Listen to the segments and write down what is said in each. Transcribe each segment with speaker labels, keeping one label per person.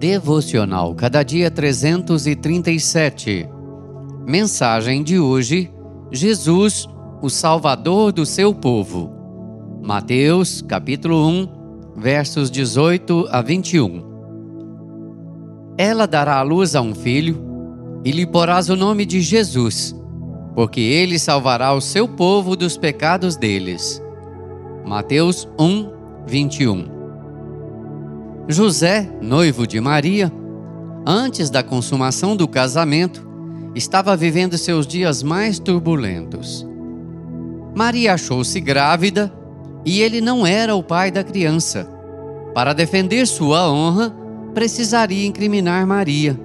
Speaker 1: Devocional Cada Dia 337. Mensagem de hoje: Jesus, o Salvador do seu povo. Mateus, capítulo 1, versos 18 a 21. Ela dará à luz a um filho, e lhe porás o nome de Jesus, porque ele salvará o seu povo dos pecados deles. Mateus 1, 21. José, noivo de Maria, antes da consumação do casamento, estava vivendo seus dias mais turbulentos. Maria achou-se grávida e ele não era o pai da criança. Para defender sua honra, precisaria incriminar Maria.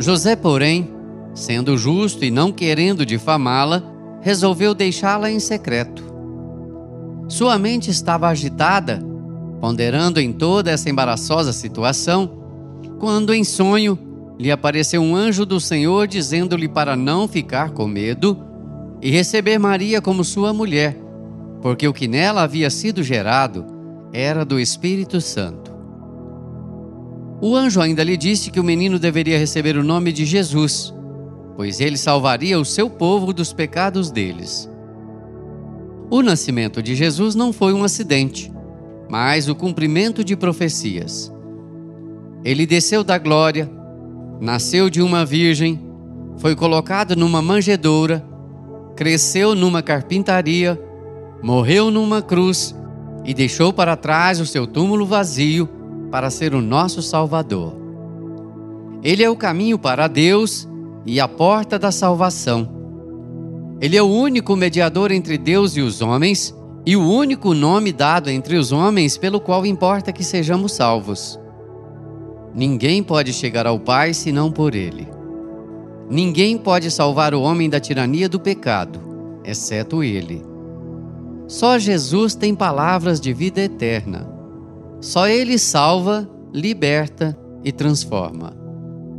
Speaker 1: José, porém, sendo justo e não querendo difamá-la, resolveu deixá-la em secreto. Sua mente estava agitada ponderando em toda essa embaraçosa situação, quando em sonho lhe apareceu um anjo do Senhor dizendo-lhe para não ficar com medo e receber Maria como sua mulher, porque o que nela havia sido gerado era do Espírito Santo. O anjo ainda lhe disse que o menino deveria receber o nome de Jesus, pois ele salvaria o seu povo dos pecados deles. O nascimento de Jesus não foi um acidente mas o cumprimento de profecias. Ele desceu da glória, nasceu de uma virgem, foi colocado numa manjedoura, cresceu numa carpintaria, morreu numa cruz e deixou para trás o seu túmulo vazio para ser o nosso Salvador. Ele é o caminho para Deus e a porta da salvação. Ele é o único mediador entre Deus e os homens e o único nome dado entre os homens pelo qual importa que sejamos salvos. Ninguém pode chegar ao Pai senão por Ele. Ninguém pode salvar o homem da tirania do pecado, exceto Ele. Só Jesus tem palavras de vida eterna. Só Ele salva, liberta e transforma.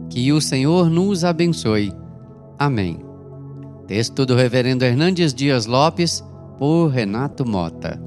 Speaker 1: Que o Senhor nos abençoe. Amém. Texto do Reverendo Hernandes Dias Lopes por Renato Mota.